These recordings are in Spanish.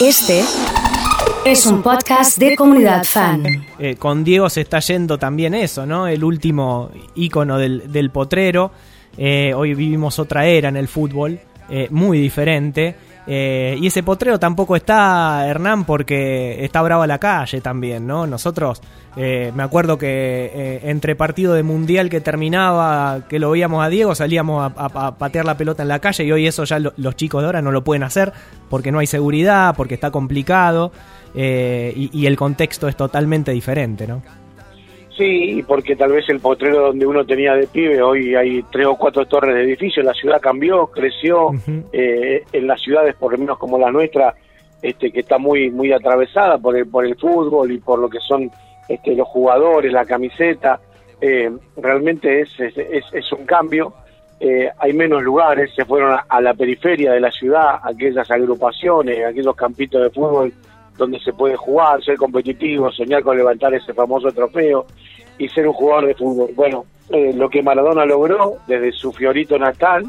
Este es un podcast de comunidad fan. Eh, con Diego se está yendo también eso, ¿no? El último ícono del, del potrero. Eh, hoy vivimos otra era en el fútbol, eh, muy diferente. Eh, y ese potrero tampoco está, Hernán, porque está brava la calle también, ¿no? Nosotros, eh, me acuerdo que eh, entre partido de mundial que terminaba, que lo veíamos a Diego, salíamos a, patear la pelota en la calle y hoy eso ya lo- los chicos de ahora no lo pueden hacer porque no hay seguridad, porque está complicado eh, y, y el contexto es totalmente diferente, ¿no? Sí, porque tal vez el potrero donde uno tenía de pibe, hoy hay tres o cuatro torres de edificios, la ciudad cambió, creció, eh, en las ciudades, por lo menos como la nuestra, este, que está muy muy atravesada por el, por el fútbol y por lo que son este, los jugadores, la camiseta, eh, realmente es, es, es- es un cambio. Eh, hay menos lugares, se fueron a, a la periferia de la ciudad, aquellas agrupaciones, aquellos campitos de fútbol donde se puede jugar, ser competitivo, soñar con levantar ese famoso trofeo y ser un jugador de fútbol. Bueno, eh, lo que Maradona logró desde su fiorito natal,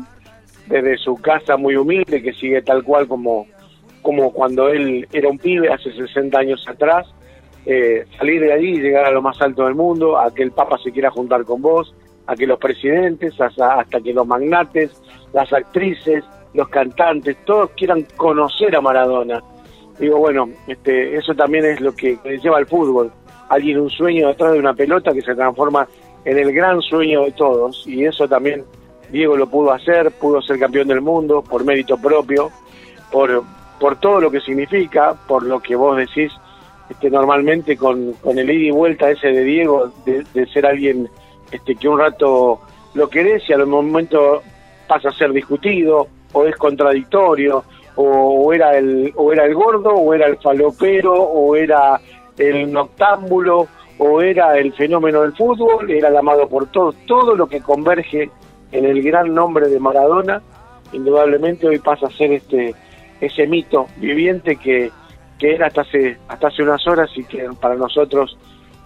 desde su casa muy humilde, que sigue tal cual como, como cuando él era un pibe hace 60 años atrás, eh, salir de allí llegar a lo más alto del mundo, a que el Papa se quiera juntar con vos, a que los presidentes, hasta, hasta que los magnates, las actrices, los cantantes, todos quieran conocer a Maradona. Digo, bueno, este, eso también es lo que, lleva al fútbol. Alguien un sueño detrás de una pelota que se transforma en el gran sueño de todos. Y eso también Diego lo pudo hacer, pudo ser campeón del mundo por mérito propio, por, por todo lo que significa, por lo que vos decís este, normalmente con, con el ida y vuelta ese de Diego, de, de ser alguien este, que un rato lo querés y a los momentos pasa a ser discutido o es contradictorio o, era el o era el gordo o era el falopero o era el noctámbulo o era el fenómeno del fútbol era el amado por todos todo lo que converge en el gran nombre de Maradona indudablemente hoy pasa a ser este ese mito viviente que, que era hasta hace hasta hace unas horas y que para nosotros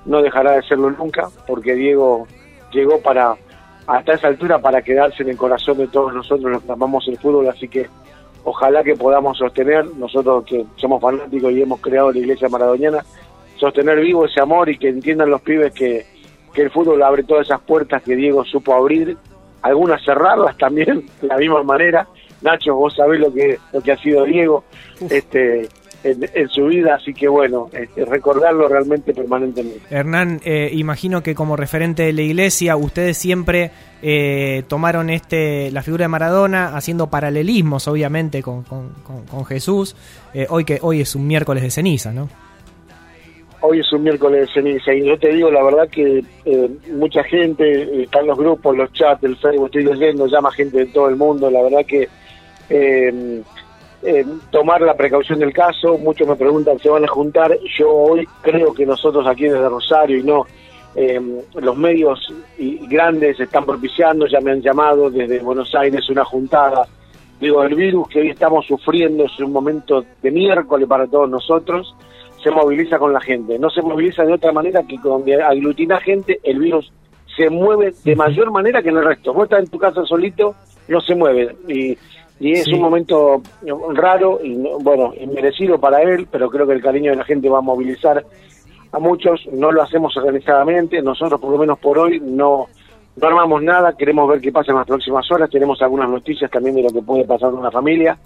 no dejará de serlo nunca porque Diego llegó para hasta esa altura para quedarse en el corazón de todos nosotros los que amamos el fútbol, así que ojalá que podamos sostener, nosotros que somos fanáticos y hemos creado la iglesia maradoniana, sostener vivo ese amor y que entiendan los pibes que, que el fútbol abre todas esas puertas que Diego supo abrir, algunas cerrarlas también de la misma manera. Nacho, vos sabés lo que, lo que ha sido Diego este, en, en su vida, así que bueno, este, recordarlo realmente permanentemente. Hernán, eh, imagino que como referente de la iglesia, ustedes siempre eh, tomaron este la figura de Maradona haciendo paralelismos, obviamente, con, con- con- con Jesús. Eh, hoy que hoy es un miércoles de ceniza, ¿no? Hoy es un miércoles de ceniza y yo te digo la verdad que eh, mucha gente, están los grupos, los chats, el Facebook, estoy leyendo, llama gente de todo el mundo, la verdad que eh, tomar la precaución del caso, muchos me preguntan, ¿se van a juntar? Yo hoy creo que nosotros aquí desde Rosario y no, eh, los medios y- grandes están propiciando, ya me han llamado desde Buenos Aires una juntada. Digo, el virus que hoy estamos sufriendo es un momento de miércoles para todos nosotros, se moviliza con la gente, no se moviliza de otra manera que con aglutina gente, el virus se mueve de mayor manera que en el resto. Vos estás en tu casa solito, no se mueve. Y, y es Sí. un momento raro y no- bueno, inmerecido para él, pero creo que el cariño de la gente va a movilizar a muchos. No lo hacemos organizadamente, nosotros por lo menos por hoy no, no armamos nada, queremos ver qué pasa en las próximas horas, tenemos algunas noticias también de lo que puede pasar con una familia.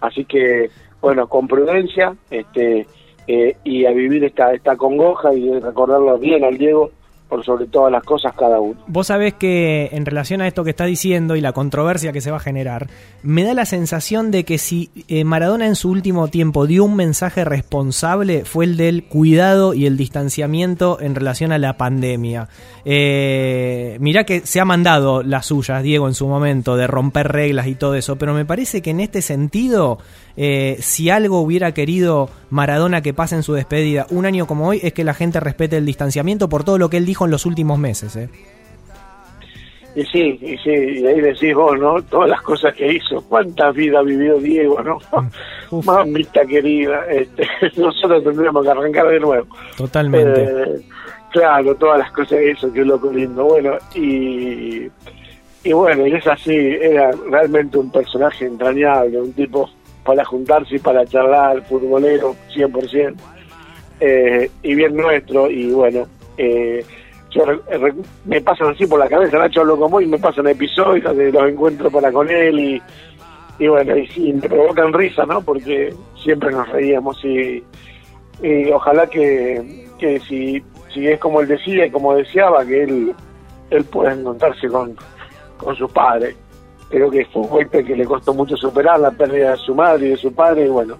Así que, bueno, con prudencia este, eh, y a vivir esta, esta congoja y recordarlo bien al Diego por sobre todas las cosas cada uno. Vos sabés que en relación a esto que está diciendo y la controversia que se va a generar, me da la sensación de que si eh, Maradona en su último tiempo dio un mensaje responsable fue el del cuidado y el distanciamiento en relación a la pandemia. Eh, mirá que se ha mandado las suyas, Diego, en su momento, de romper reglas y todo eso, pero me parece que en este sentido, eh, si algo hubiera querido Maradona que pase en su despedida un año como hoy, es que la gente respete el distanciamiento por todo lo que él dijo en los últimos meses. ¿eh? Y sí, y sí, y ahí decís vos, ¿no? Todas las cosas que hizo, cuántas vidas vivió Diego, ¿no? Uf. Mamita querida, este, nosotros tendríamos que arrancar de nuevo. Totalmente. Eh, claro, todas las cosas que hizo, qué loco lindo. Bueno, y, y bueno, y es así, era realmente un personaje entrañable, un tipo para juntarse y para charlar, futbolero, 100%, eh, y bien nuestro, y bueno, eh, yo me pasan así por la cabeza, Nacho hablo como y me pasan episodios de los encuentros para con él, y, bueno, y sí, me provocan risa, ¿no? Porque siempre nos reíamos, y, y ojalá que, que si, si es como él decía y como deseaba, que él, él pueda encontrarse con, con sus padres creo que fue un golpe que le costó mucho superar la pérdida de su madre y de su padre y bueno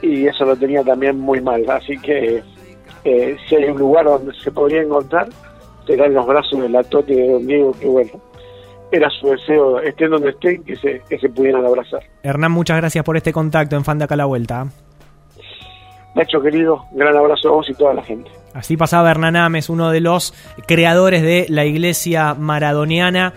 y eso lo tenía también muy mal así que eh, si hay un lugar donde se podría encontrar será en los brazos de la Toti de Don Diego que bueno era su deseo estén donde estén que se, que se pudieran abrazar Hernán muchas gracias por este contacto en Fan de Acá la Vuelta Nacho querido, gran abrazo a vos y toda la gente. Así pasaba Hernán Ames, uno de los creadores de la iglesia maradoniana.